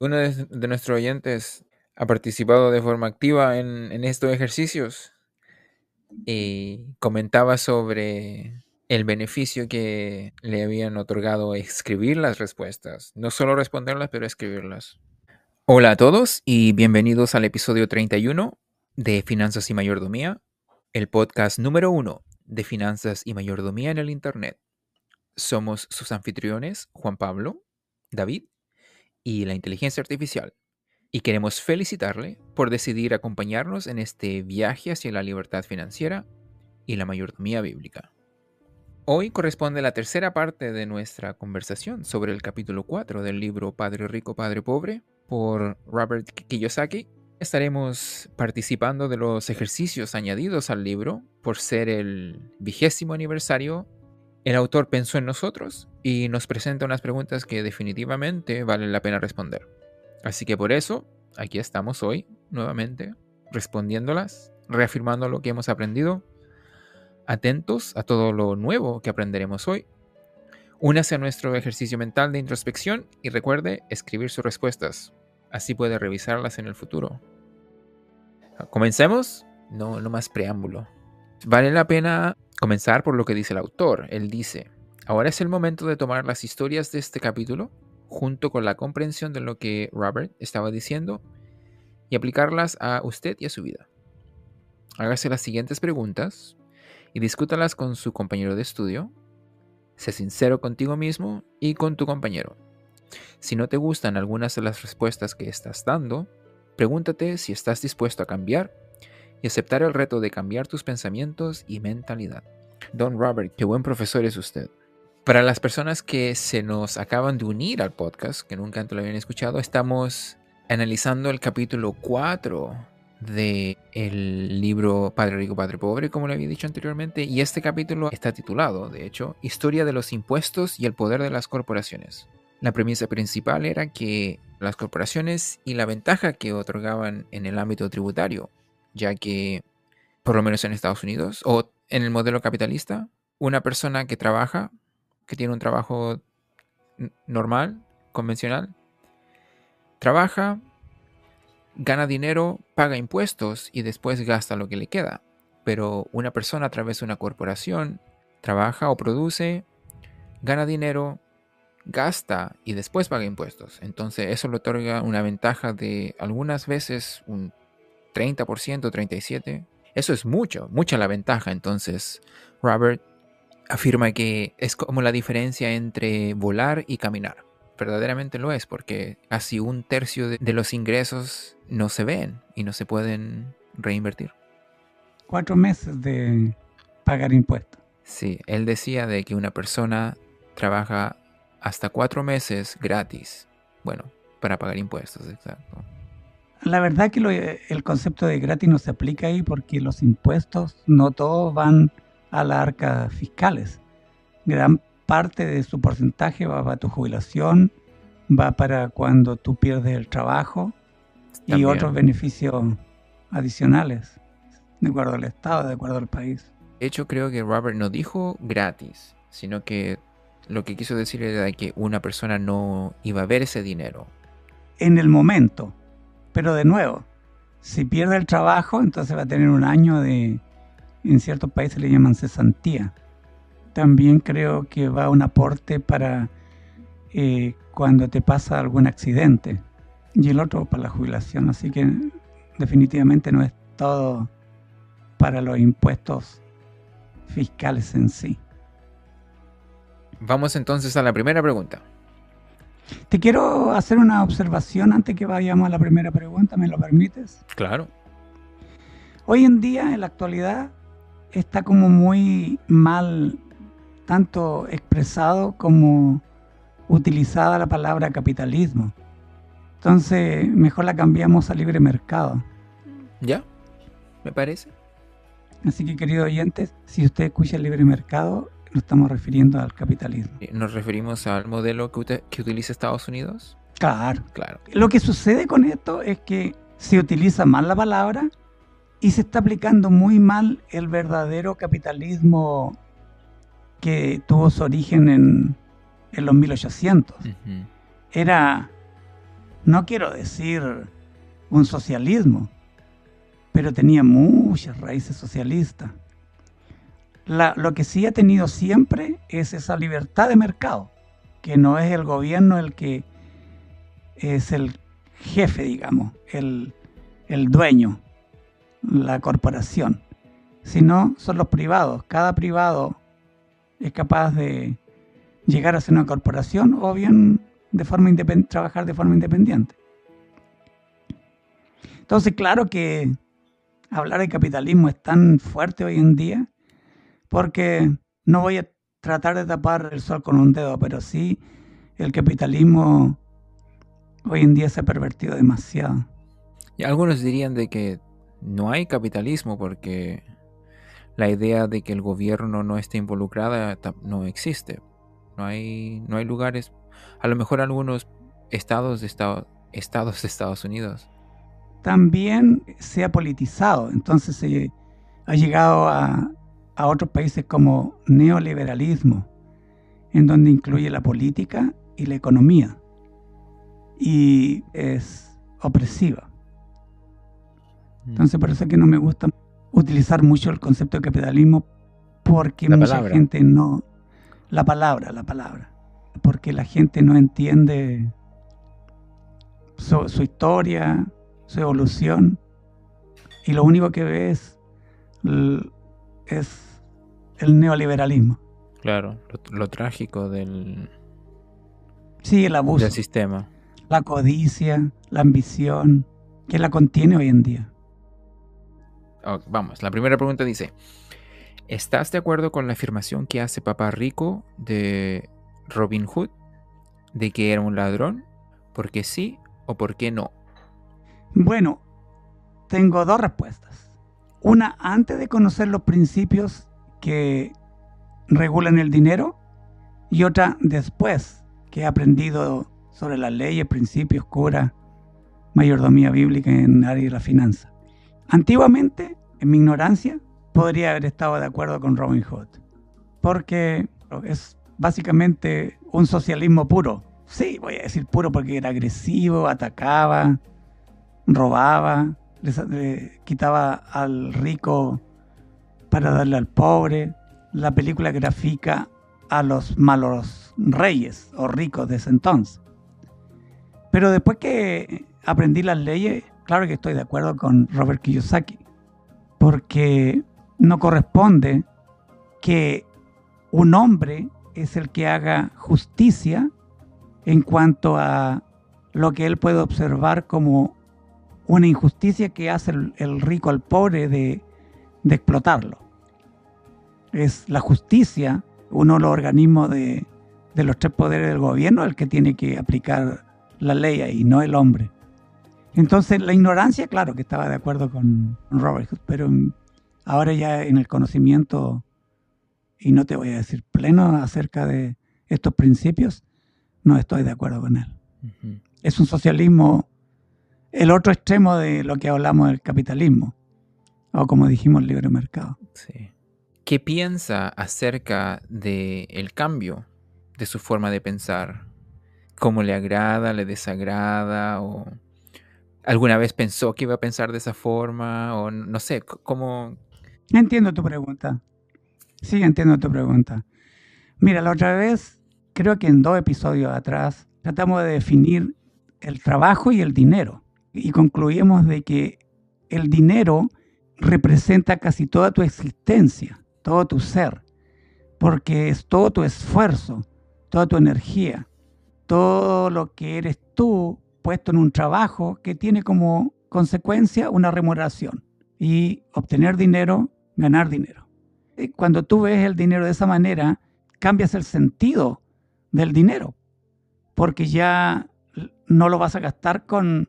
Uno de, nuestros oyentes ha participado de forma activa en, en estos ejercicios y comentaba sobre el beneficio que le habían otorgado escribir las respuestas. No solo responderlas, pero escribirlas. Hola a todos y bienvenidos al episodio 31 de Finanzas y Mayordomía, el podcast número uno de Finanzas y Mayordomía en el Internet. Somos sus anfitriones, Juan Pablo, David y la inteligencia artificial. Y queremos felicitarle por decidir acompañarnos en este viaje hacia la libertad financiera y la mayordomía bíblica. Hoy corresponde la tercera parte de nuestra conversación sobre el capítulo 4 del libro Padre Rico, Padre Pobre por Robert Kiyosaki. Estaremos participando de los ejercicios añadidos al libro por ser el vigésimo aniversario. El autor pensó en nosotros y nos presenta unas preguntas que definitivamente valen la pena responder. Así que por eso, aquí estamos hoy, nuevamente, respondiéndolas, reafirmando lo que hemos aprendido, atentos a todo lo nuevo que aprenderemos hoy. Únase a nuestro ejercicio mental de introspección y recuerde escribir sus respuestas. Así puede revisarlas en el futuro. Comencemos. No, no más preámbulo. Vale la pena comenzar por lo que dice el autor. Él dice, ahora es el momento de tomar las historias de este capítulo junto con la comprensión de lo que Robert estaba diciendo y aplicarlas a usted y a su vida. Hágase las siguientes preguntas y discútalas con su compañero de estudio. Sé sincero contigo mismo y con tu compañero. Si no te gustan algunas de las respuestas que estás dando, pregúntate si estás dispuesto a cambiar y aceptar el reto de cambiar tus pensamientos y mentalidad. Don Robert, qué buen profesor es usted. Para las personas que se nos acaban de unir al podcast, que nunca antes lo habían escuchado, estamos analizando el capítulo 4 del el libro Padre Rico, Padre Pobre, como le había dicho anteriormente, y este capítulo está titulado, de hecho, Historia de los impuestos y el poder de las corporaciones. La premisa principal era que las corporaciones y la ventaja que otorgaban en el ámbito tributario, ya que, por lo menos en Estados Unidos, o en el modelo capitalista, una persona que trabaja que tiene un trabajo normal, convencional, trabaja, gana dinero, paga impuestos y después gasta lo que le queda. Pero una persona a través de una corporación trabaja o produce, gana dinero, gasta y después paga impuestos. Entonces eso le otorga una ventaja de algunas veces un 30%, 37%. Eso es mucho, mucha la ventaja. Entonces Robert afirma que es como la diferencia entre volar y caminar. Verdaderamente lo es, porque casi un tercio de, los ingresos no se ven y no se pueden reinvertir. Cuatro meses de pagar impuestos. Sí, él decía de que una persona trabaja hasta cuatro meses gratis. Bueno, para pagar impuestos, exacto. La verdad que el concepto de gratis no se aplica ahí porque los impuestos no todos van a las arcas fiscales. Gran parte de su porcentaje va para tu jubilación, va para cuando tú pierdes el trabajo y otros beneficios adicionales, de acuerdo al Estado, de acuerdo al país. De hecho, creo que Robert no dijo gratis, sino que lo que quiso decir era que una persona no iba a ver ese dinero. En el momento, pero de nuevo, si pierde el trabajo, entonces va a tener un año de, en ciertos países le llaman cesantía. También creo que va un aporte para eh, cuando te pasa algún accidente y el otro para la jubilación. Así que definitivamente no es todo para los impuestos fiscales en sí. Vamos entonces a la primera pregunta. Te quiero hacer una observación antes que vayamos a la primera pregunta, ¿me lo permites? Claro. Hoy en día, en la actualidad, está como muy mal tanto expresado como utilizada la palabra capitalismo. Entonces, mejor la cambiamos a libre mercado. ¿Ya? ¿Me parece? Así que, queridos oyentes, si usted escucha el libre mercado, nos estamos refiriendo al capitalismo. ¿Nos referimos al modelo que, que utiliza Estados Unidos? Claro. claro. Lo que sucede con esto es que se utiliza mal la palabra y se está aplicando muy mal el verdadero capitalismo que tuvo su origen en, los 1800. Era no quiero decir un socialismo, pero tenía muchas raíces socialistas. Lo que sí ha tenido siempre es esa libertad de mercado, que no es el gobierno el que es el jefe, digamos, el, el dueño, la corporación, sino son los privados. Cada privado es capaz de llegar a ser una corporación o bien de forma trabajar de forma independiente. Entonces, claro que hablar de capitalismo es tan fuerte hoy en día porque no voy a tratar de tapar el sol con un dedo, pero sí el capitalismo hoy en día se ha pervertido demasiado. Y algunos dirían de que no hay capitalismo porque la idea de que el gobierno no esté involucrada no existe. No hay, no hay lugares, a lo mejor algunos estados de, estados de Estados Unidos. También se ha politizado, entonces se ha llegado a, a otros países como neoliberalismo, en donde incluye la política y la economía. Y es opresiva. Mm. Entonces por eso es que no me gusta utilizar mucho el concepto de capitalismo porque mucha gente no... La palabra, la palabra. Porque la gente no entiende su, historia, su evolución, y lo único que ve es, es el neoliberalismo. Claro, lo, trágico del, sí, el abuso, del sistema. La codicia, la ambición, que la contiene hoy en día vamos, la primera pregunta dice, ¿estás de acuerdo con la afirmación que hace Papá Rico de Robin Hood de que era un ladrón? ¿Por qué sí o por qué no? Bueno, tengo dos respuestas. Una antes de conocer los principios que regulan el dinero y otra después que he aprendido sobre las leyes, principios, cura, mayordomía bíblica en área de la finanza. Antiguamente, en mi ignorancia, podría haber estado de acuerdo con Robin Hood, porque es básicamente un socialismo puro. Sí, voy a decir puro porque era agresivo, atacaba, robaba, le, quitaba al rico para darle al pobre. La película grafica a los malos reyes o ricos de ese entonces. Pero después que aprendí las leyes, Claro que estoy de acuerdo con Robert Kiyosaki, porque no corresponde que un hombre es el que haga justicia en cuanto a lo que él puede observar como una injusticia que hace el, rico al pobre de, explotarlo. Es la justicia, uno de los organismos de, de los tres poderes del gobierno, el que tiene que aplicar la ley y no el hombre. Entonces, la ignorancia, claro que estaba de acuerdo con Robert Hood, pero ahora ya en el conocimiento, y no te voy a decir pleno acerca de estos principios, no estoy de acuerdo con él. Es un socialismo, el otro extremo de lo que hablamos del capitalismo, o como dijimos, el libre mercado. Sí. ¿Qué piensa acerca del cambio de su forma de pensar? ¿Cómo le agrada, le desagrada o alguna vez pensó que iba a pensar de esa forma o no sé, cómo... Entiendo tu pregunta. Sí, entiendo tu pregunta. Mira, la otra vez, creo que en dos episodios atrás, tratamos de definir el trabajo y el dinero. Y concluimos de que el dinero representa casi toda tu existencia, todo tu ser, porque es todo tu esfuerzo, toda tu energía, todo lo que eres tú puesto en un trabajo que tiene como consecuencia una remuneración y obtener dinero, ganar dinero. Y cuando tú ves el dinero de esa manera, cambias el sentido del dinero, porque ya no lo vas a gastar con,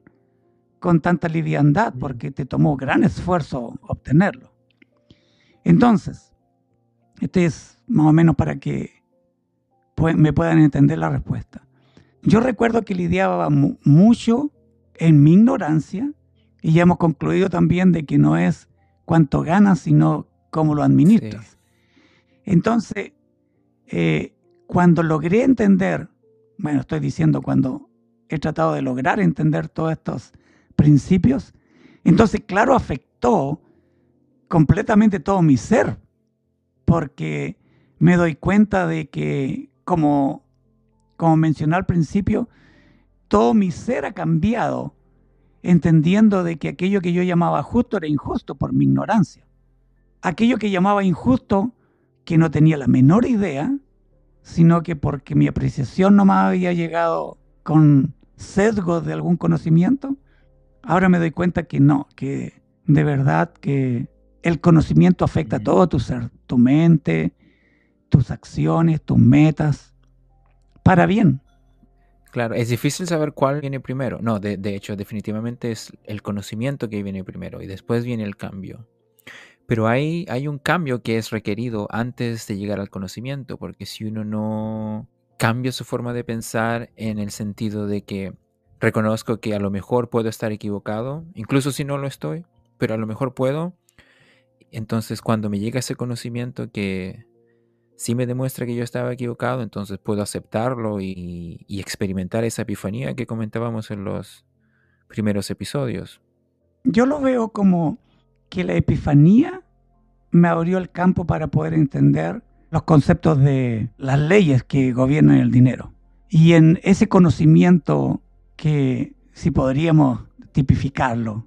con tanta liviandad, porque te tomó gran esfuerzo obtenerlo. Entonces, este es más o menos para que me puedan entender la respuesta. Yo recuerdo que lidiaba mucho en mi ignorancia y ya hemos concluido también de que no es cuánto ganas, sino cómo lo administras. Entonces, eh, cuando logré entender, bueno, estoy diciendo cuando he tratado de lograr entender todos estos principios. Entonces, claro, afectó completamente todo mi ser, porque me doy cuenta de que, como, como mencioné al principio, todo mi ser ha cambiado, entendiendo de que aquello que yo llamaba justo era injusto por mi ignorancia. Aquello que llamaba injusto, que no tenía la menor idea, sino que porque mi apreciación no me había llegado con sesgos de algún conocimiento, ahora me doy cuenta que no, que de verdad que el conocimiento afecta a todo tu ser, tu mente, tus acciones, tus metas, para bien. Claro, es difícil saber cuál viene primero. No, de, de, hecho, definitivamente es el conocimiento que viene primero y después viene el cambio. Pero hay, hay un cambio que es requerido antes de llegar al conocimiento, porque si uno no cambia su forma de pensar en el sentido de que reconozco que a lo mejor puedo estar equivocado, incluso si no lo estoy, pero a lo mejor puedo, entonces cuando me llega ese conocimiento que si me demuestra que yo estaba equivocado, entonces puedo aceptarlo y, experimentar esa epifanía que comentábamos en los primeros episodios. Yo lo veo como que la epifanía me abrió el campo para poder entender los conceptos de las leyes que gobiernan el dinero. Y en ese conocimiento que, si podríamos tipificarlo,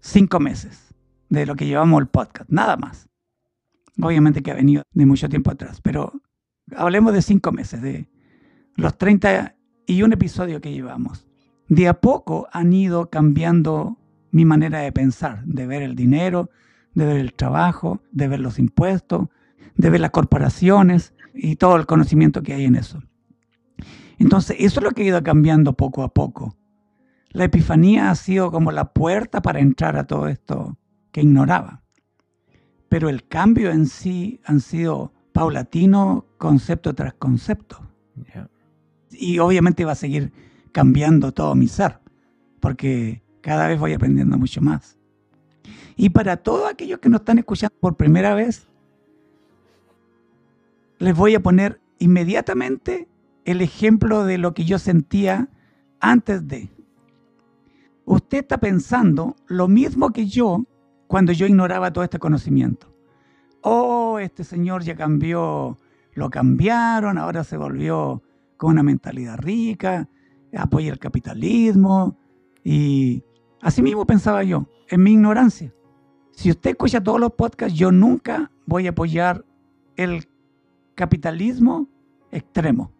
cinco meses de lo que llevamos el podcast, nada más obviamente que ha venido de mucho tiempo atrás, pero hablemos de cinco meses, de los 31 episodios que llevamos. De a poco han ido cambiando mi manera de pensar, de ver el dinero, de ver el trabajo, de ver los impuestos, de ver las corporaciones y todo el conocimiento que hay en eso. Entonces, eso es lo que ha ido cambiando poco a poco. La epifanía ha sido como la puerta para entrar a todo esto que ignoraba pero el cambio en sí han sido paulatino, concepto tras concepto. Y obviamente va a seguir cambiando todo mi ser, porque cada vez voy aprendiendo mucho más. Y para todos aquellos que nos están escuchando por primera vez, les voy a poner inmediatamente el ejemplo de lo que yo sentía antes de. Usted está pensando lo mismo que yo cuando yo ignoraba todo este conocimiento. Oh, este señor ya cambió, lo cambiaron, ahora se volvió con una mentalidad rica, apoya el capitalismo y así mismo pensaba yo, en mi ignorancia. Si usted escucha todos los podcasts, yo nunca voy a apoyar el capitalismo extremo.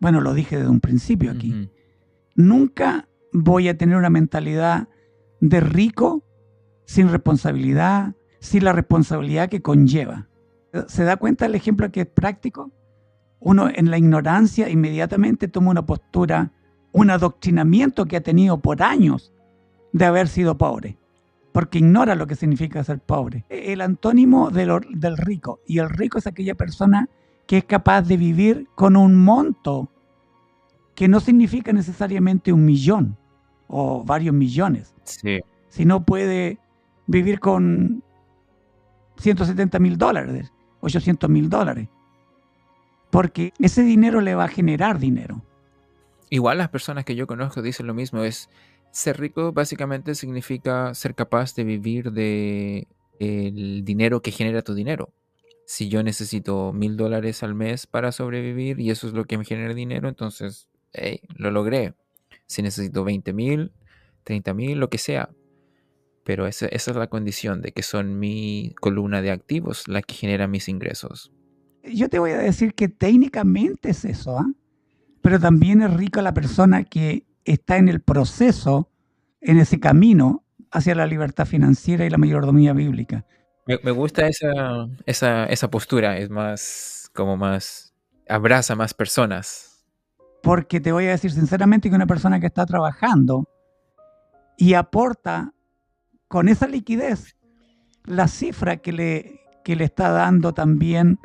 Bueno, lo dije desde un principio aquí. Nunca voy a tener una mentalidad de rico sin responsabilidad, sin la responsabilidad que conlleva. ¿Se da cuenta el ejemplo que es práctico? Uno en la ignorancia inmediatamente toma una postura, un adoctrinamiento que ha tenido por años de haber sido pobre, porque ignora lo que significa ser pobre. El antónimo del rico, y el rico es aquella persona que es capaz de vivir con un monto que no significa necesariamente un millón o varios millones, sí. sino puede vivir con 170 mil dólares, 800 mil dólares. Porque ese dinero le va a generar dinero. Igual las personas que yo conozco dicen lo mismo, es ser rico básicamente significa ser capaz de vivir de el dinero que genera tu dinero. Si yo necesito mil dólares al mes para sobrevivir y eso es lo que me genera dinero, entonces lo logré. Si necesito 20 mil, 30 mil, lo que sea, pero esa, es la condición de que son mi columna de activos la que genera mis ingresos. Yo te voy a decir que técnicamente es eso, ¿ah? pero también es rica la persona que está en el proceso, en ese camino hacia la libertad financiera y la mayordomía bíblica. Me, gusta esa, esa, esa postura, es más, como más, abraza más personas. Porque te voy a decir sinceramente que una persona que está trabajando y aporta con esa liquidez, la cifra que le, que le está dando también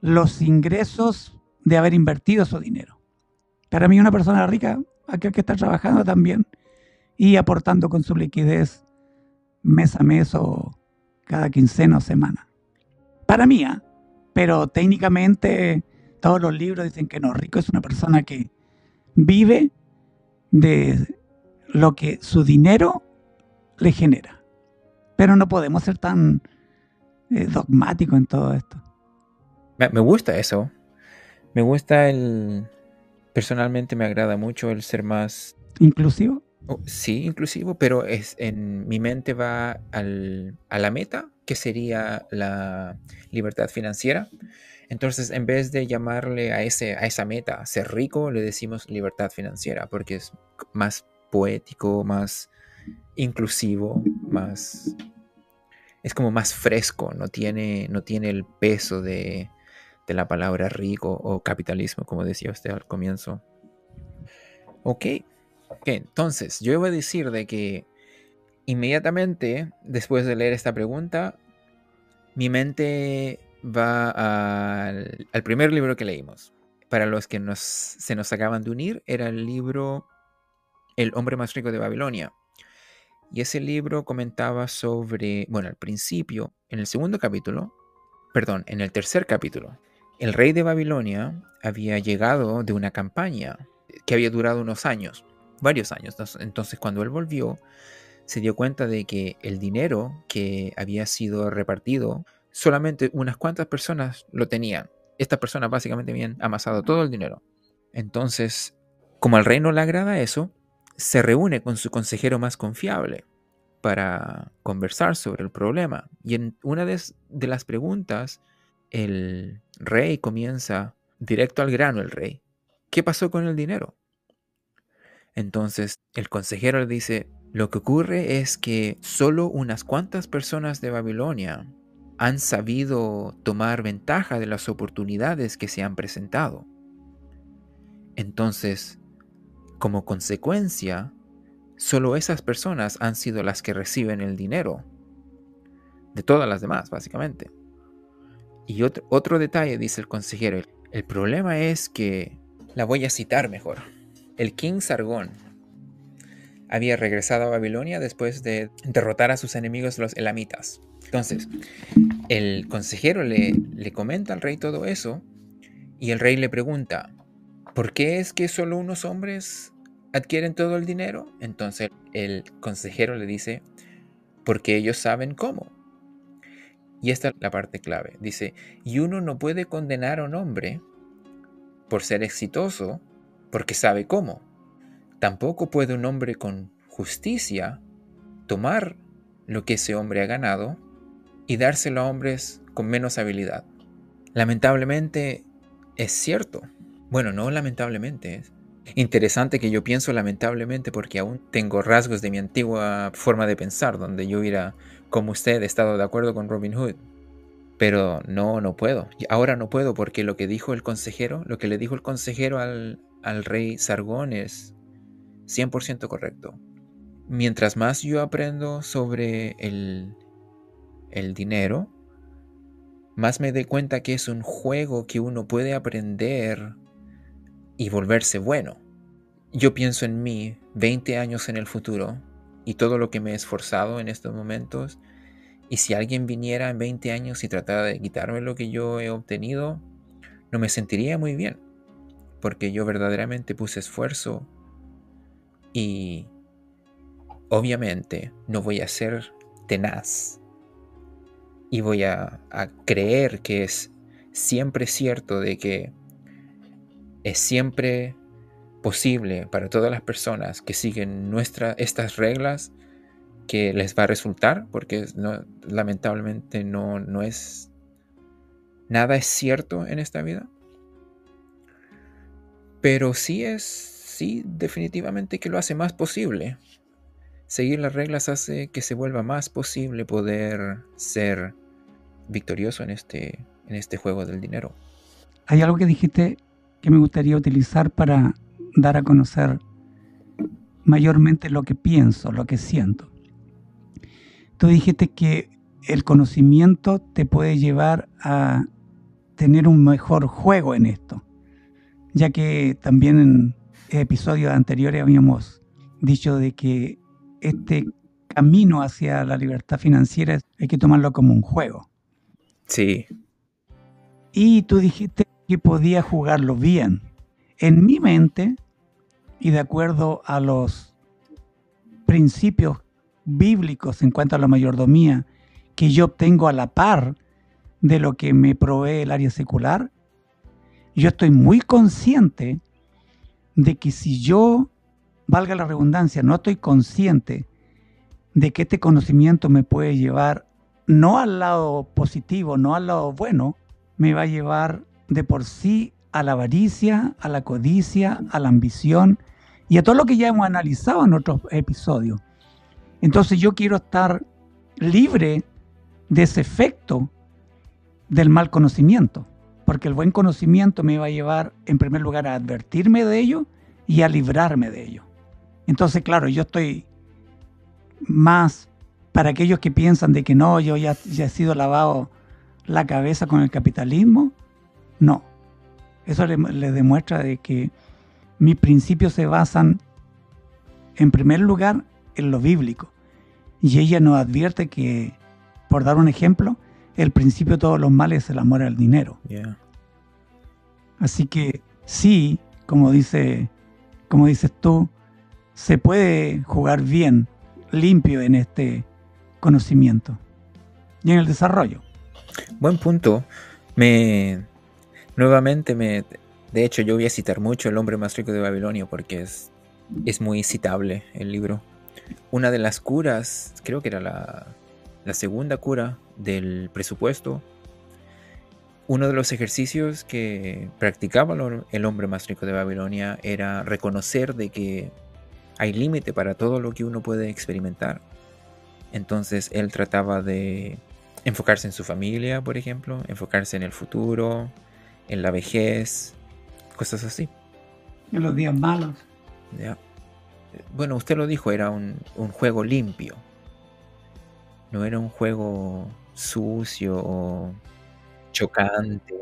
los ingresos de haber invertido su dinero. Para mí una persona rica, aquel que está trabajando también y aportando con su liquidez mes a mes o cada quincena o semana. Para mí, ¿ah? pero técnicamente todos los libros dicen que no, rico es una persona que vive de lo que su dinero le genera. Pero no podemos ser tan eh, dogmáticos en todo esto. Me gusta eso. Me gusta el... Personalmente me agrada mucho el ser más... ¿Inclusivo? Oh, sí, inclusivo, pero es, en mi mente va al, a la meta, que sería la libertad financiera. Entonces, en vez de llamarle a, ese, a esa meta ser rico, le decimos libertad financiera, porque es más poético, más inclusivo, más... Es como más fresco, no tiene, no tiene el peso de, de la palabra rico o capitalismo, como decía usted al comienzo. Ok, entonces yo iba a decir de que inmediatamente después de leer esta pregunta, mi mente va al, primer libro que leímos. Para los que nos, se nos acaban de unir, era el libro El hombre más rico de Babilonia. Y ese libro comentaba sobre, bueno, al principio, en el segundo capítulo, perdón, en el tercer capítulo, el rey de Babilonia había llegado de una campaña que había durado unos años, varios años. Entonces cuando él volvió, se dio cuenta de que el dinero que había sido repartido, solamente unas cuantas personas lo tenían. Estas personas básicamente habían amasado todo el dinero. Entonces, como al rey no le agrada eso, se reúne con su consejero más confiable para conversar sobre el problema. Y en una de, de las preguntas el rey comienza directo al grano, el rey. ¿Qué pasó con el dinero? Entonces el consejero le dice, lo que ocurre es que solo unas cuantas personas de Babilonia han sabido tomar ventaja de las oportunidades que se han presentado. Entonces, como consecuencia, solo esas personas han sido las que reciben el dinero. De todas las demás, básicamente. Y otro, detalle, dice el consejero, el problema es que, la voy a citar mejor, el King Sargón había regresado a Babilonia después de derrotar a sus enemigos los elamitas. Entonces, el consejero le, le comenta al rey todo eso y el rey le pregunta, ¿por qué es que solo unos hombres adquieren todo el dinero? Entonces el consejero le dice, porque ellos saben cómo. Y esta es la parte clave. Dice, y uno no puede condenar a un hombre por ser exitoso porque sabe cómo. Tampoco puede un hombre con justicia tomar lo que ese hombre ha ganado y dárselo a hombres con menos habilidad. Lamentablemente es cierto. Bueno, no lamentablemente. Es interesante que yo pienso lamentablemente porque aún tengo rasgos de mi antigua forma de pensar, donde yo hubiera como usted, estado de acuerdo con Robin Hood. Pero no, no puedo. Ahora no puedo porque lo que dijo el consejero, lo que le dijo el consejero al, al rey Sargón es 100% correcto. Mientras más yo aprendo sobre el, el dinero, más me doy cuenta que es un juego que uno puede aprender y volverse bueno. Yo pienso en mí 20 años en el futuro y todo lo que me he esforzado en estos momentos. Y si alguien viniera en 20 años y tratara de quitarme lo que yo he obtenido, no me sentiría muy bien. Porque yo verdaderamente puse esfuerzo y obviamente no voy a ser tenaz. Y voy a, creer que es siempre cierto de que es siempre posible para todas las personas que siguen nuestra, estas reglas que les va a resultar, porque no, lamentablemente no, no es... Nada es cierto en esta vida. Pero sí es, sí, definitivamente que lo hace más posible. Seguir las reglas hace que se vuelva más posible poder ser victorioso en este, en este juego del dinero. Hay algo que dijiste que me gustaría utilizar para dar a conocer mayormente lo que pienso, lo que siento. Tú dijiste que el conocimiento te puede llevar a tener un mejor juego en esto, ya que también en episodios anteriores habíamos dicho de que este camino hacia la libertad financiera hay que tomarlo como un juego. Sí. Y tú dijiste que podía jugarlo bien. En mi mente, y de acuerdo a los principios bíblicos en cuanto a la mayordomía que yo obtengo a la par de lo que me provee el área secular, yo estoy muy consciente de que si yo, valga la redundancia, no estoy consciente de que este conocimiento me puede llevar no al lado positivo, no al lado bueno, me va a llevar de por sí a la avaricia, a la codicia, a la ambición y a todo lo que ya hemos analizado en otros episodios. Entonces yo quiero estar libre de ese efecto del mal conocimiento, porque el buen conocimiento me va a llevar en primer lugar a advertirme de ello y a librarme de ello. Entonces, claro, yo estoy más para aquellos que piensan de que no, yo ya, he sido lavado la cabeza con el capitalismo, no. Eso le, le demuestra de que mis principios se basan en primer lugar en lo bíblico. Y ella nos advierte que, por dar un ejemplo, el principio de todos los males es el amor al dinero. Así que sí, como dice, como dices tú, se puede jugar bien, limpio en este conocimiento y en el desarrollo. Buen punto. Me nuevamente me de hecho yo voy a citar mucho El hombre más rico de Babilonia porque es es muy citable el libro. Una de las curas, creo que era la, la segunda cura del presupuesto, uno de los ejercicios que practicaba el hombre más rico de Babilonia era reconocer de que hay límite para todo lo que uno puede experimentar. Entonces él trataba de enfocarse en su familia, por ejemplo, enfocarse en el futuro, en la vejez, cosas así. En los días malos. Bueno, usted lo dijo, era un, un juego limpio. No era un juego sucio o chocante,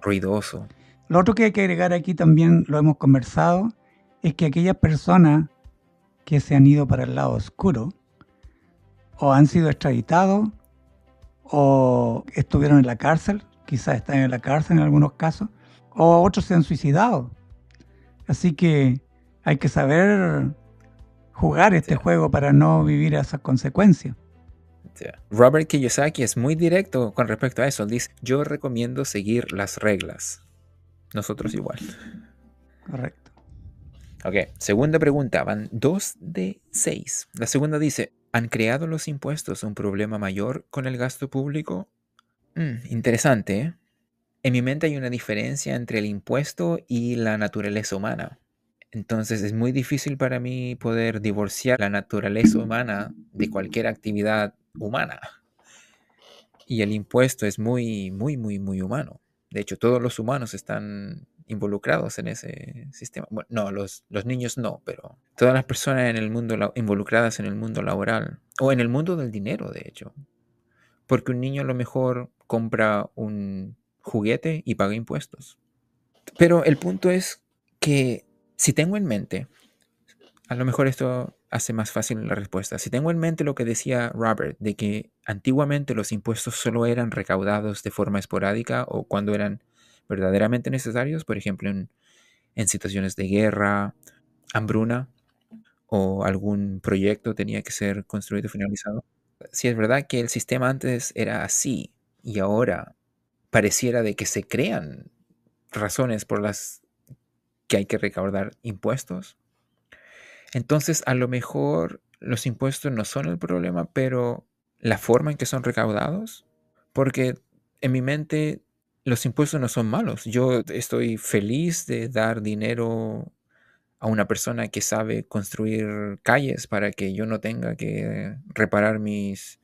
ruidoso. Lo otro que hay que agregar aquí también, lo hemos conversado, es que aquellas personas que se han ido para el lado oscuro o han sido extraditados o estuvieron en la cárcel, quizás están en la cárcel en algunos casos, o otros se han suicidado. Así que hay que saber jugar este juego para no vivir esas consecuencias. Robert Kiyosaki es muy directo con respecto a eso. dice, yo recomiendo seguir las reglas. Nosotros igual. Correcto. Ok, segunda pregunta. Van dos de seis. La segunda dice, ¿han creado los impuestos un problema mayor con el gasto público? Mm, interesante. ¿eh? En mi mente hay una diferencia entre el impuesto y la naturaleza humana. Entonces es muy difícil para mí poder divorciar la naturaleza humana de cualquier actividad humana. Y el impuesto es muy, muy, muy, muy humano. De hecho, todos los humanos están involucrados en ese sistema. No, los, los niños no, pero todas las personas en el mundo involucradas en el mundo laboral o en el mundo del dinero, de hecho. Porque un niño a lo mejor compra un juguete y paga impuestos. Pero el punto es que si tengo en mente, a lo mejor esto hace más fácil la respuesta. Si tengo en mente lo que decía Robert, de que antiguamente los impuestos solo eran recaudados de forma esporádica o cuando eran verdaderamente necesarios, por ejemplo, en, situaciones de guerra, hambruna o algún proyecto tenía que ser construido y finalizado. Si es verdad que el sistema antes era así y ahora pareciera de que se crean razones por las que hay que recaudar impuestos, entonces, a lo mejor los impuestos no son el problema, pero la forma en que son recaudados, porque en mi mente los impuestos no son malos. Yo estoy feliz de dar dinero a una persona que sabe construir calles para que yo no tenga que reparar mis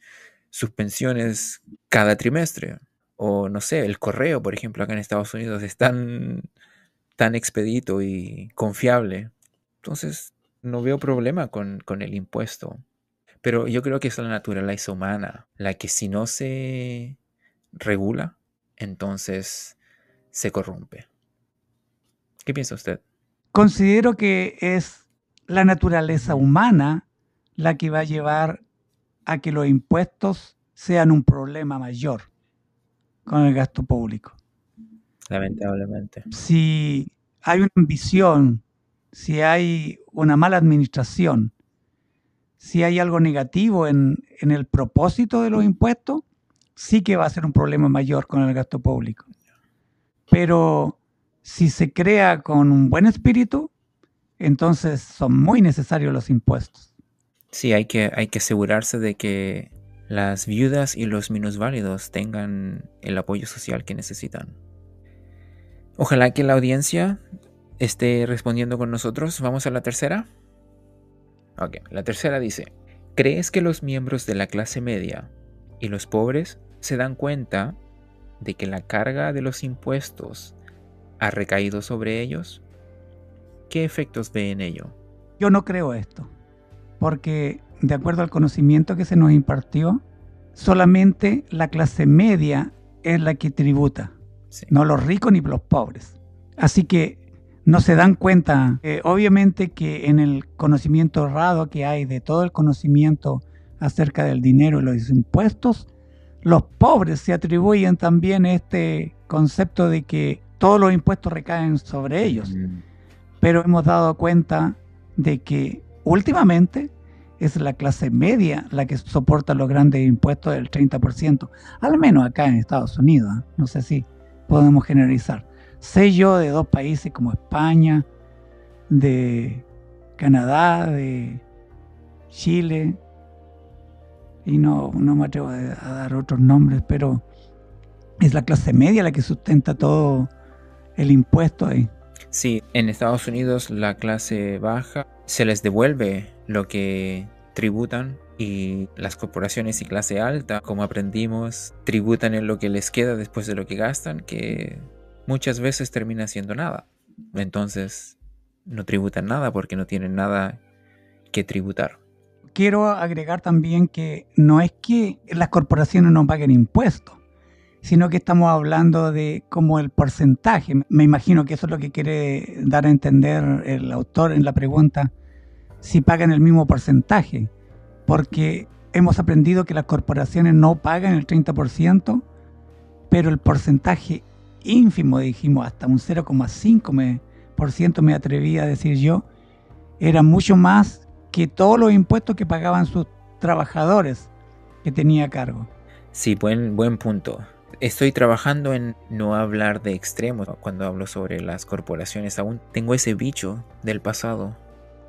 suspensiones cada trimestre. O no sé, el correo, por ejemplo, acá en Estados Unidos es tan, tan expedito y confiable. Entonces, no veo problema con, el impuesto. Pero yo creo que es la naturaleza humana, la que si no se regula, entonces se corrompe. ¿Qué piensa usted? Considero que es la naturaleza humana la que va a llevar a que los impuestos sean un problema mayor con el gasto público. Lamentablemente. Si hay una ambición si hay una mala administración, si hay algo negativo en, en el propósito de los impuestos, sí que va a ser un problema mayor con el gasto público. Pero si se crea con un buen espíritu, entonces son muy necesarios los impuestos. Sí, hay que, hay que asegurarse de que las viudas y los minusválidos tengan el apoyo social que necesitan. Ojalá que la audiencia esté respondiendo con nosotros. Vamos a la tercera. Ok, la tercera dice, ¿crees que los miembros de la clase media y los pobres se dan cuenta de que la carga de los impuestos ha recaído sobre ellos? ¿Qué efectos ve en ello? Yo no creo esto, porque de acuerdo al conocimiento que se nos impartió, solamente la clase media es la que tributa, no los ricos ni los pobres. Así que no se dan cuenta, eh, obviamente que en el conocimiento errado que hay de todo el conocimiento acerca del dinero y los impuestos, los pobres se atribuyen también este concepto de que todos los impuestos recaen sobre ellos. Pero hemos dado cuenta de que últimamente es la clase media la que soporta los grandes impuestos del 30%, al menos acá en Estados Unidos, ¿eh? no sé si podemos generalizar. Sé yo de dos países como España, de Canadá, de Chile, y no, no me atrevo a, dar otros nombres, pero es la clase media la que sustenta todo el impuesto ahí. Sí, en Estados Unidos la clase baja se les devuelve lo que tributan y las corporaciones y clase alta, como aprendimos, tributan en lo que les queda después de lo que gastan, que muchas veces termina siendo nada. Entonces no tributan nada porque no tienen nada que tributar quiero agregar también que no es que las corporaciones no paguen impuestos, sino que estamos hablando de como el porcentaje. Me imagino que eso es lo que quiere dar a entender el autor en la pregunta, si pagan el mismo porcentaje, porque hemos aprendido que las corporaciones no pagan el 30%, pero el porcentaje ínfimo, dijimos hasta un 0,5% me atreví a decir yo, era mucho más que todos los impuestos que pagaban sus trabajadores que tenía a cargo. Sí, buen, buen punto. Estoy trabajando en no hablar de extremos cuando hablo sobre las corporaciones. Aún tengo ese bicho del pasado.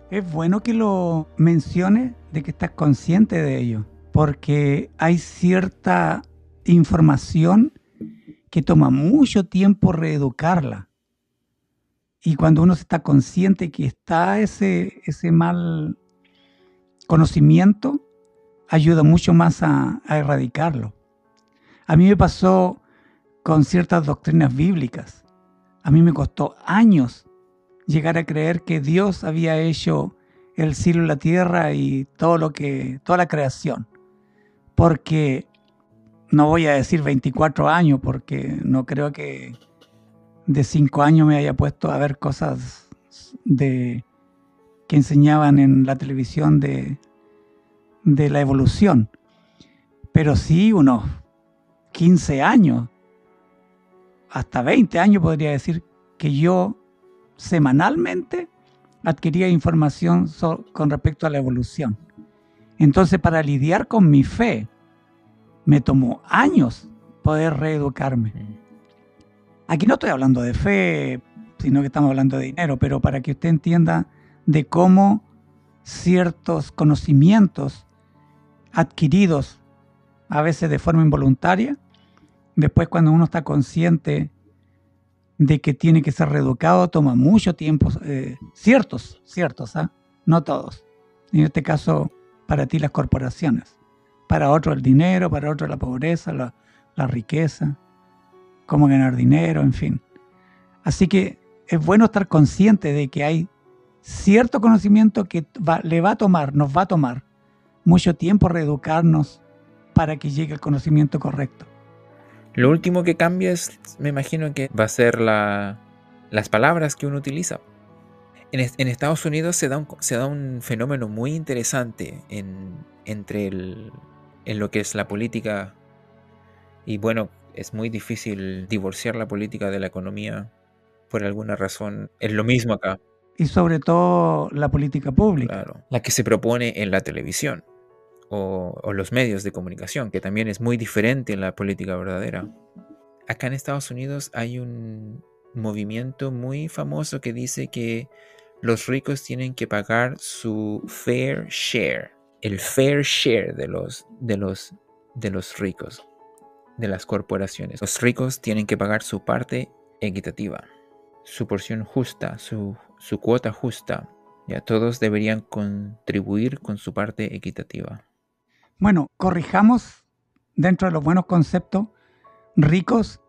Es bueno que lo menciones de que estás consciente de ello, porque hay cierta información que toma mucho tiempo reeducarla. Y cuando uno está consciente que está ese, ese mal conocimiento ayuda mucho más a, erradicarlo. A mí me pasó con ciertas doctrinas bíblicas. A mí me costó años llegar a creer que Dios había hecho el cielo y la tierra y todo lo que toda la creación. Porque no voy a decir 24 años porque no creo que de 5 años me haya puesto a ver cosas de que enseñaban en la televisión de, de la evolución. Pero sí unos 15 años, hasta 20 años podría decir, que yo semanalmente adquiría información con respecto a la evolución. Entonces, para lidiar con mi fe, me tomó años poder reeducarme. Aquí no estoy hablando de fe, sino que estamos hablando de dinero, pero para que usted entienda de cómo ciertos conocimientos adquiridos a veces de forma involuntaria, después cuando uno está consciente de que tiene que ser reeducado, toma mucho tiempo, eh, ciertos, ciertos, ¿ah? no todos. En este caso, para ti las corporaciones, para otro el dinero, para otro la pobreza, la, riqueza, cómo ganar dinero, en fin. Así que es bueno estar consciente de que hay cierto conocimiento que le va a tomar, nos va a tomar mucho tiempo reeducarnos para que llegue el conocimiento correcto. Lo último que cambia es, me imagino que va a ser la, las palabras que uno utiliza. En, Estados Unidos se da, un, se da un fenómeno muy interesante en, entre el, en lo que es la política y bueno, es muy difícil divorciar la política de la economía por alguna razón. Es lo mismo acá. y sobre todo la política pública. Claro, la que se propone en la televisión o, o los medios de comunicación, que también es muy diferente en la política verdadera. Acá en Estados Unidos hay un movimiento muy famoso que dice que los ricos tienen que pagar su fair share, el fair share de los, de los, de los ricos, de las corporaciones. Los ricos tienen que pagar su parte equitativa, su porción justa, su, su cuota justa. Ya todos deberían contribuir con su parte equitativa. Bueno, corrijamos dentro de los buenos conceptos, ricos,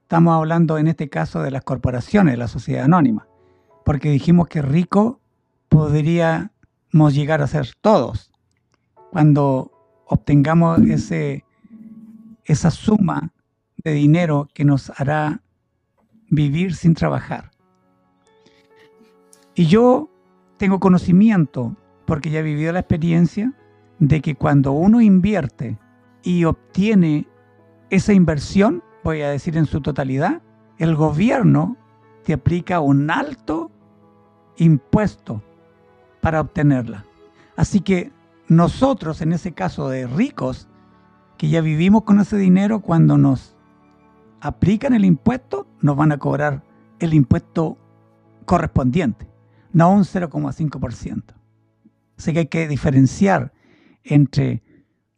estamos hablando en este caso de las corporaciones, de la sociedad anónima porque dijimos que rico podríamos llegar a ser todos cuando obtengamos ese, esa suma de dinero que nos hará vivir sin trabajar. Y yo tengo conocimiento, porque ya he vivido la experiencia, de que cuando uno invierte y obtiene esa inversión, voy a decir en su totalidad, el gobierno te aplica un alto impuesto para obtenerla. Así que nosotros, en ese caso de ricos, que ya vivimos con ese dinero, cuando nos aplican el impuesto, nos van a cobrar el impuesto correspondiente, no un 0,5%. Así que hay que diferenciar entre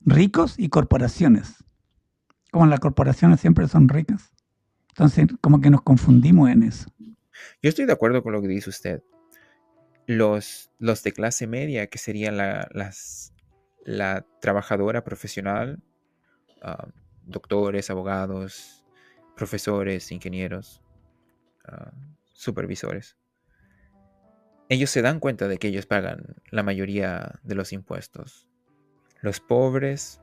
ricos y corporaciones. Como las corporaciones siempre son ricas, entonces como que nos confundimos en eso. Yo estoy de acuerdo con lo que dice usted los, los de clase media, que serían la, las, la trabajadora profesional, ah, doctores, abogados, profesores, ingenieros, ah, supervisores. Ellos se dan cuenta de que ellos pagan la mayoría de los impuestos. Los pobres,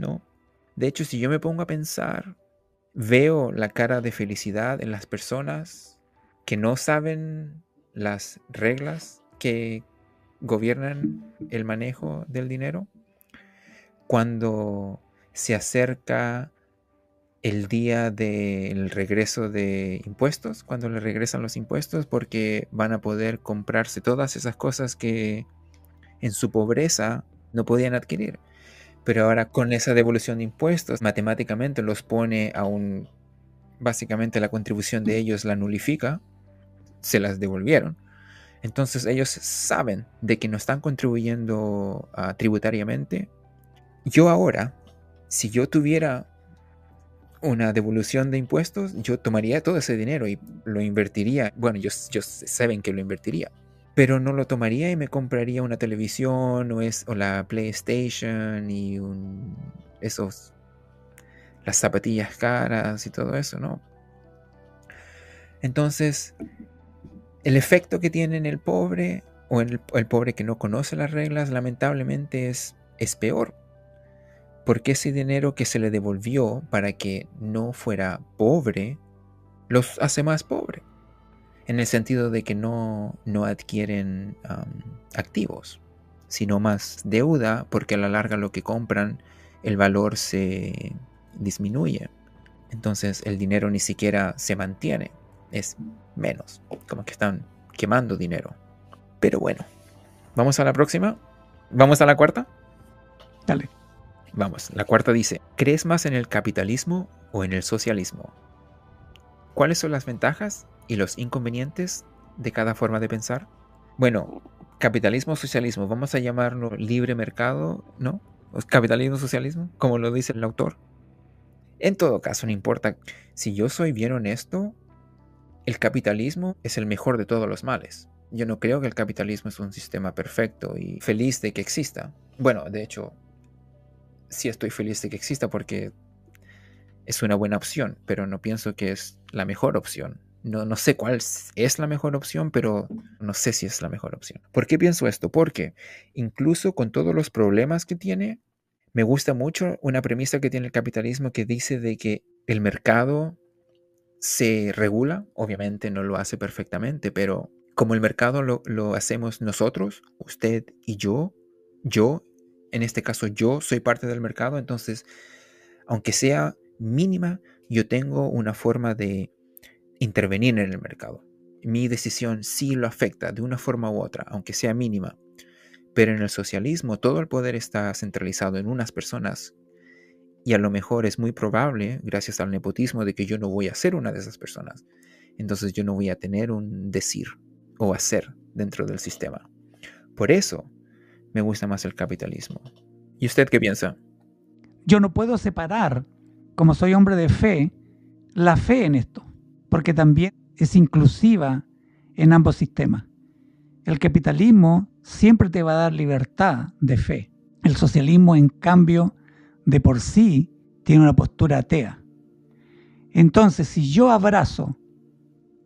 no. De hecho, si yo me pongo a pensar, veo la cara de felicidad en las personas que no saben las reglas que gobiernan el manejo del dinero, cuando se acerca el día del regreso de impuestos, cuando le regresan los impuestos, porque van a poder comprarse todas esas cosas que en su pobreza no podían adquirir. Pero ahora con esa devolución de impuestos, matemáticamente los pone a un... Básicamente la contribución de ellos la nulifica, se las devolvieron. Entonces ellos saben de que no están contribuyendo ah, tributariamente. Yo ahora, si yo tuviera una devolución de impuestos, yo tomaría todo ese dinero y lo invertiría. Bueno, ellos, saben que lo invertiría. Pero no lo tomaría y me compraría una televisión o, o la PlayStation y un, esos las zapatillas caras y todo eso, ¿no? Entonces, el efecto que tiene en el pobre o en el, pobre que no conoce las reglas, lamentablemente es, es peor. Porque ese dinero que se le devolvió para que no fuera pobre, los hace más pobre. En el sentido de que no, no adquieren activos, sino más deuda, porque a la larga lo que compran, el valor se disminuye. Entonces el dinero ni siquiera se mantiene es menos. Como que están quemando dinero. Pero bueno, vamos a la próxima. ¿Vamos a la cuarta? Dale. Vamos, la cuarta dice, ¿crees más en el capitalismo o en el socialismo? ¿Cuáles son las ventajas y los inconvenientes de cada forma de pensar? Bueno, capitalismo o socialismo, vamos a llamarlo libre mercado, ¿no? Capitalismo socialismo, como lo dice el autor. En todo caso, no importa. Si yo soy bien honesto, el capitalismo es el mejor de todos los males. Yo no creo que el capitalismo es un sistema perfecto y feliz de que exista. Bueno, de hecho, sí estoy feliz de que exista porque es una buena opción, pero no pienso que es la mejor opción. No, no sé cuál es la mejor opción, pero no sé si es la mejor opción. ¿Por qué pienso esto? Porque incluso con todos los problemas que tiene, me gusta mucho una premisa que tiene el capitalismo que dice de que el mercado se regula, obviamente no lo hace perfectamente, pero como el mercado lo, hacemos nosotros, usted y yo, yo, en este caso yo soy parte del mercado, entonces, aunque sea mínima, yo tengo una forma de intervenir en el mercado. mi decisión sí lo afecta de una forma u otra, aunque sea mínima. Pero en el socialismo todo el poder está centralizado en unas personas y a lo mejor es muy probable, gracias al nepotismo, de que yo no voy a ser una de esas personas. Entonces yo no voy a tener un decir o hacer dentro del sistema. Por eso me gusta más el capitalismo. ¿Y usted qué piensa? Yo no puedo separar, como soy hombre de fe, la fe en esto, porque también es inclusiva en ambos sistemas. El capitalismo siempre te va a dar libertad de fe. El socialismo, en cambio, de por sí tiene una postura atea. Entonces, si yo abrazo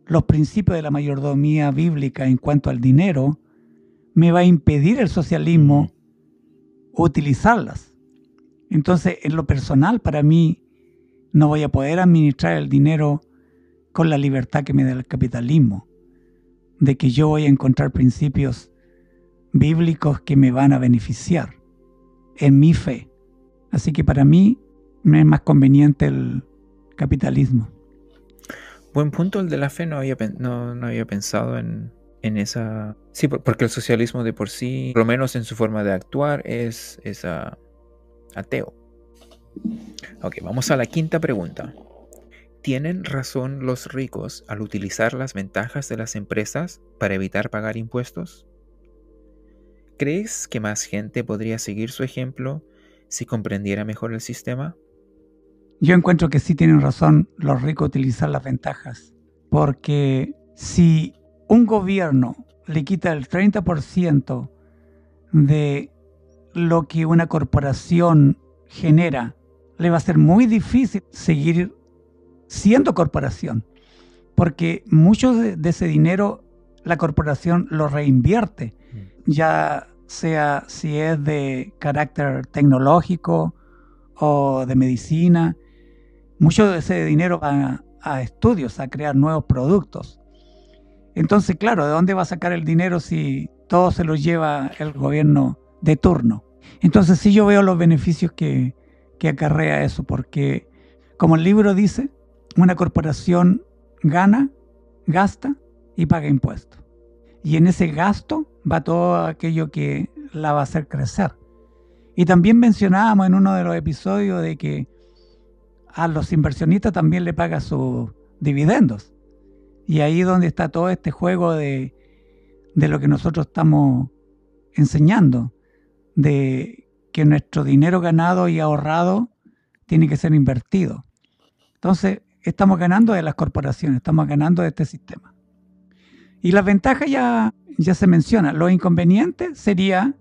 los principios de la mayordomía bíblica en cuanto al dinero, me va a impedir el socialismo utilizarlas. Entonces, en lo personal, para mí, no voy a poder administrar el dinero con la libertad que me da el capitalismo, de que yo voy a encontrar principios bíblicos que me van a beneficiar en mi fe. Así que para mí me es más conveniente el capitalismo. Buen punto el de la fe, no había, no, había pensado en, en, esa... Sí, porque el socialismo de por sí, por lo menos en su forma de actuar, es, es ateo. Ok, vamos a la quinta pregunta. ¿Tienen razón los ricos al utilizar las ventajas de las empresas para evitar pagar impuestos? ¿Crees que más gente podría seguir su ejemplo si comprendiera mejor el sistema? Yo encuentro que sí tienen razón los ricos utilizar las ventajas, porque si un gobierno le quita el 30% de lo que una corporación genera, le va a ser muy difícil seguir siendo corporación, porque mucho de, ese dinero la corporación lo reinvierte, mm. ya sea si es de carácter tecnológico o de medicina, mucho de ese dinero va a, estudios, a crear nuevos productos. Entonces, claro, ¿de dónde va a sacar el dinero si todo se lo lleva el gobierno de turno? Entonces sí yo veo los beneficios que, que acarrea eso, porque como el libro dice, una corporación gana, gasta y paga impuestos. Y en ese gasto va todo aquello que la va a hacer crecer. Y también mencionábamos en uno de los episodios de que a los inversionistas también le paga sus dividendos. Y ahí es donde está todo este juego de, de lo que nosotros estamos enseñando, de que nuestro dinero ganado y ahorrado tiene que ser invertido. Entonces, estamos ganando de las corporaciones, estamos ganando de este sistema. Y las ventajas ya, ya se mencionan. Lo inconveniente sería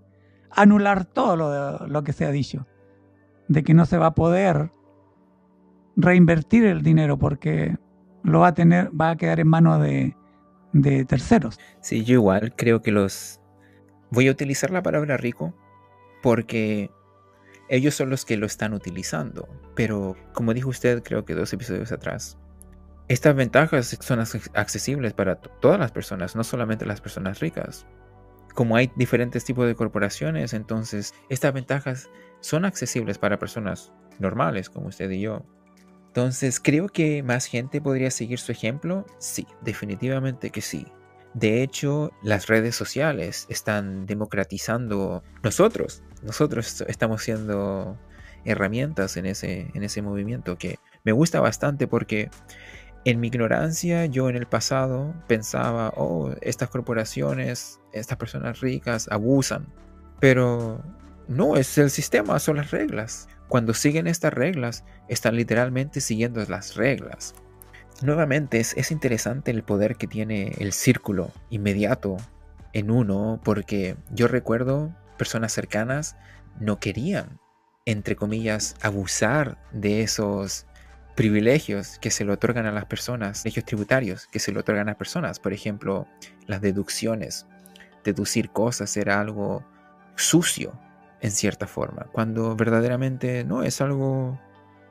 anular todo lo, lo que se ha dicho, de que no se va a poder reinvertir el dinero porque lo va a tener, va a quedar en manos de, de terceros. Sí, yo igual creo que los voy a utilizar la palabra rico porque ellos son los que lo están utilizando. Pero como dijo usted, creo que dos episodios atrás, estas ventajas son accesibles para todas las personas, no solamente las personas ricas. Como hay diferentes tipos de corporaciones, entonces estas ventajas son accesibles para personas normales como usted y yo. Entonces, ¿creo que más gente podría seguir su ejemplo? Sí, definitivamente que sí. De hecho, las redes sociales están democratizando nosotros. Nosotros estamos siendo herramientas en ese, en ese movimiento que me gusta bastante porque en mi ignorancia yo en el pasado pensaba, oh, estas corporaciones, estas personas ricas abusan. Pero no, es el sistema, son las reglas. Cuando siguen estas reglas, están literalmente siguiendo las reglas. Nuevamente es, interesante el poder que tiene el círculo inmediato en uno, porque yo recuerdo personas cercanas no querían, entre comillas, abusar de esos privilegios que se le otorgan a las personas, privilegios tributarios que se le otorgan a las personas. Por ejemplo, las deducciones. Deducir cosas era algo sucio, en cierta forma, cuando verdaderamente no es algo,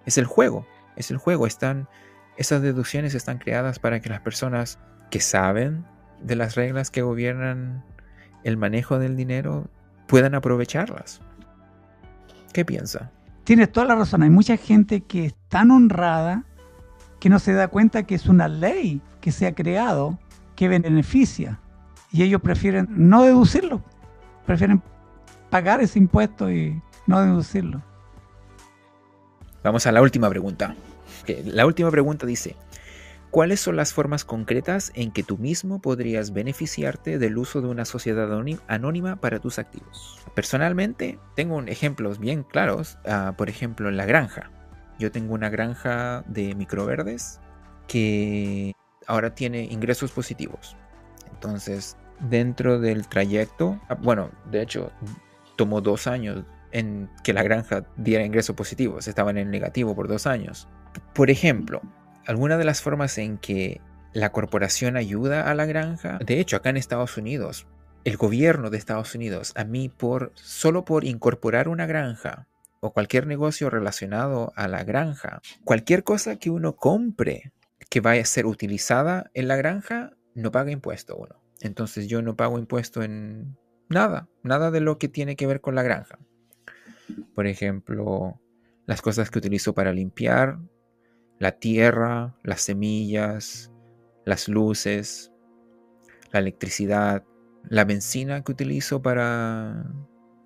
es el juego, es el juego, están esas deducciones están creadas para que las personas que saben de las reglas que gobiernan el manejo del dinero puedan aprovecharlas. ¿Qué piensa? Tienes toda la razón. Hay mucha gente que es tan honrada que no se da cuenta que es una ley que se ha creado que beneficia y ellos prefieren no deducirlo, prefieren pagar ese impuesto y no deducirlo. Vamos a la última pregunta. La última pregunta dice, ¿cuáles son las formas concretas en que tú mismo podrías beneficiarte del uso de una sociedad anónima para tus activos? Personalmente, tengo ejemplos bien claros, ah, por ejemplo, en la granja. Yo tengo una granja de microverdes que ahora tiene ingresos positivos. Entonces, dentro del trayecto, ah, bueno, de hecho, tomó dos años en que la granja diera ingresos positivos, estaban en negativo por dos años. Por ejemplo, alguna de las formas en que la corporación ayuda a la granja, de hecho acá en Estados Unidos, el gobierno de Estados Unidos, a mí por solo por incorporar una granja o cualquier negocio relacionado a la granja, cualquier cosa que uno compre que vaya a ser utilizada en la granja, no paga impuesto uno. Entonces yo no pago impuesto en nada, nada de lo que tiene que ver con la granja. Por ejemplo, las cosas que utilizo para limpiar, la tierra, las semillas, las luces, la electricidad, la benzina que utilizo para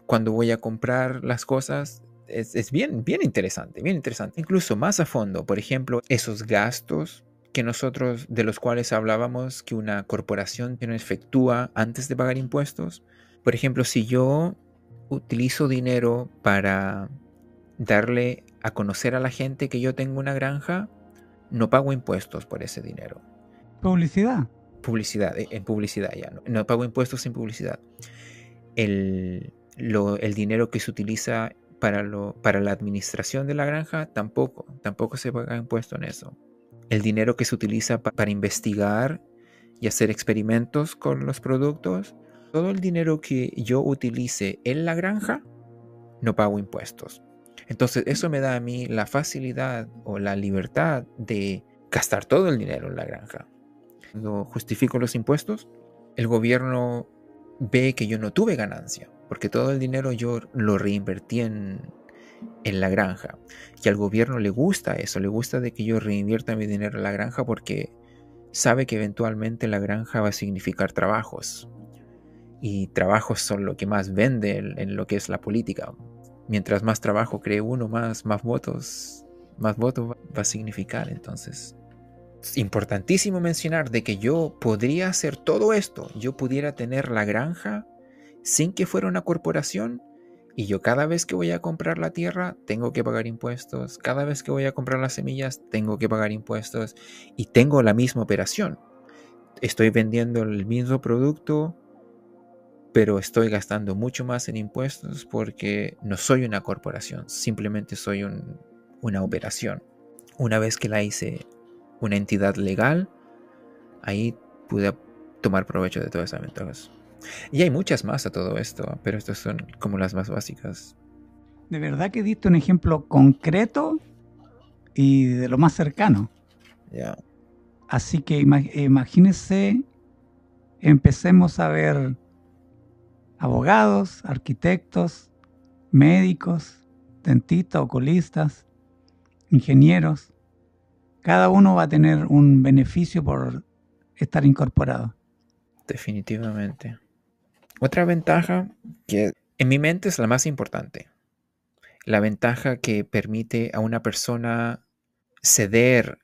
cuando voy a comprar las cosas. Es, bien, bien interesante, bien interesante. Incluso más a fondo, por ejemplo, esos gastos que nosotros, de los cuales hablábamos, que una corporación no efectúa antes de pagar impuestos. Por ejemplo, si yo utilizo dinero para darle a conocer a la gente que yo tengo una granja, no pago impuestos por ese dinero. Publicidad. Publicidad, eh, en publicidad ya, no, pago impuestos sin publicidad. El, el dinero que se utiliza para, lo, para la administración de la granja, tampoco, tampoco se paga impuesto en eso. El dinero que se utiliza para investigar y hacer experimentos con los productos, todo el dinero que yo utilice en la granja, no pago impuestos. Entonces eso me da a mí la facilidad o la libertad de gastar todo el dinero en la granja. Cuando justifico los impuestos, el gobierno ve que yo no tuve ganancia, porque todo el dinero yo lo reinvertí en, en la granja. Y al gobierno le gusta eso, le gusta de que yo reinvierta mi dinero en la granja porque sabe que eventualmente la granja va a significar trabajos. Y trabajos son lo que más vende en lo que es la política mientras más trabajo cree uno, más, más votos, más votos va a significar. Entonces, es importantísimo mencionar de que yo podría hacer todo esto, yo pudiera tener la granja sin que fuera una corporación y yo cada vez que voy a comprar la tierra tengo que pagar impuestos, cada vez que voy a comprar las semillas tengo que pagar impuestos y tengo la misma operación. Estoy vendiendo el mismo producto pero estoy gastando mucho más en impuestos porque no soy una corporación, simplemente soy una operación. Una vez que la hice una entidad legal, ahí pude tomar provecho de todas esas ventajas. Y hay muchas más a todo esto, pero estas son como las más básicas. De verdad que diste un ejemplo concreto y de lo más cercano. Ya. Así que imagínense, empecemos a ver abogados, arquitectos, médicos, dentistas, oculistas, ingenieros. Cada uno va a tener un beneficio por estar incorporado. Definitivamente. Otra ventaja que en mi mente es la más importante. La ventaja que permite a una persona ceder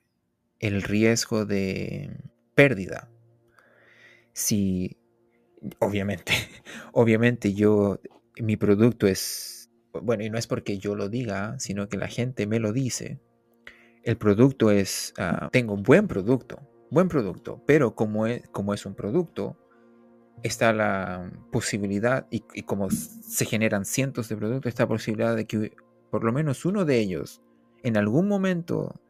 el riesgo de pérdida. Si obviamente, obviamente yo, mi producto es, bueno, y no es porque yo lo diga, sino que la gente me lo dice. El producto es, ah, tengo un buen producto, buen producto, pero como es, como es un producto, está la posibilidad, y, y como se generan cientos de productos, está la posibilidad de que por lo menos uno de ellos, en algún momento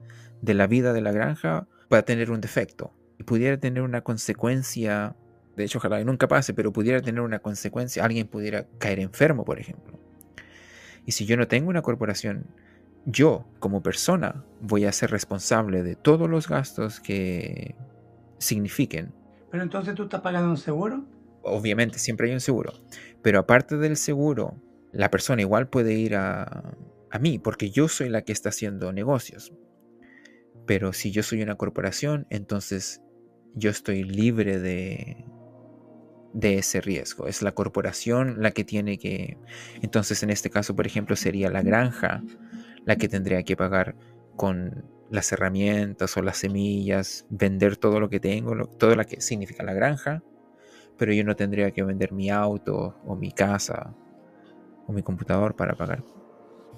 de la vida de la granja, pueda tener un defecto y pudiera tener una consecuencia de hecho ojalá nunca pase, pero pudiera tener una consecuencia, alguien pudiera caer enfermo, por ejemplo. Y si yo no tengo una corporación, yo como persona voy a ser responsable de todos los gastos que signifiquen. Pero entonces tú estás pagando un seguro? Obviamente, siempre hay un seguro. Pero aparte del seguro, la persona igual puede ir a, a mí, porque yo soy la que está haciendo negocios. Pero si yo soy una corporación, entonces yo estoy libre de, de ese riesgo. Es la corporación la que tiene que... Entonces, en este caso, por ejemplo, sería la granja la que tendría que pagar con las herramientas o las semillas, vender todo lo que tengo, todo lo que significa la granja, pero yo no tendría que vender mi auto o mi casa o mi computador para pagar.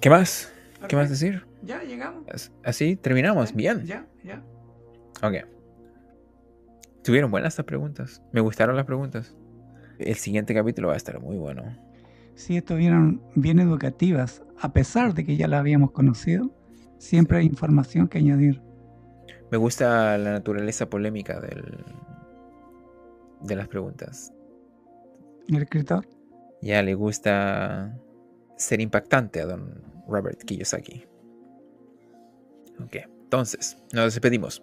¿Qué más? ¿Qué más decir? Ya llegamos. Así terminamos. Bien. Ya, ya. Ok. Tuvieron buenas estas preguntas. Me gustaron las preguntas. El siguiente capítulo va a estar muy bueno. Sí, estuvieron bien educativas, a pesar de que ya la habíamos conocido. Siempre hay información que añadir. Me gusta la naturaleza polémica del, de las preguntas. ¿El escritor? Ya le gusta ser impactante a don Robert Kiyosaki. Ok, entonces, nos despedimos.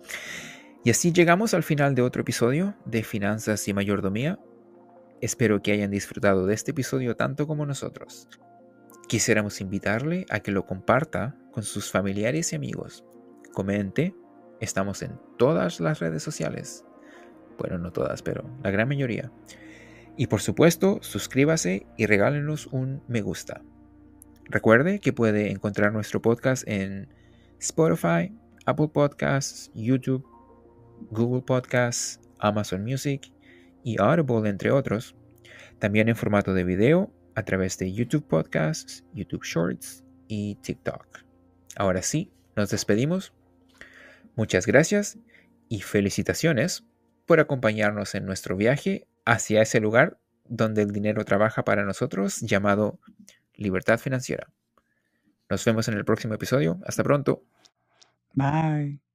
Y así llegamos al final de otro episodio de Finanzas y Mayordomía. Espero que hayan disfrutado de este episodio tanto como nosotros. Quisiéramos invitarle a que lo comparta con sus familiares y amigos. Comente, estamos en todas las redes sociales. Bueno, no todas, pero la gran mayoría. Y por supuesto, suscríbase y regálenos un me gusta. Recuerde que puede encontrar nuestro podcast en Spotify, Apple Podcasts, YouTube, Google Podcasts, Amazon Music y Audible, entre otros. También en formato de video a través de YouTube Podcasts, YouTube Shorts y TikTok. Ahora sí, nos despedimos. Muchas gracias y felicitaciones por acompañarnos en nuestro viaje hacia ese lugar donde el dinero trabaja para nosotros llamado libertad financiera. Nos vemos en el próximo episodio. Hasta pronto. Bye.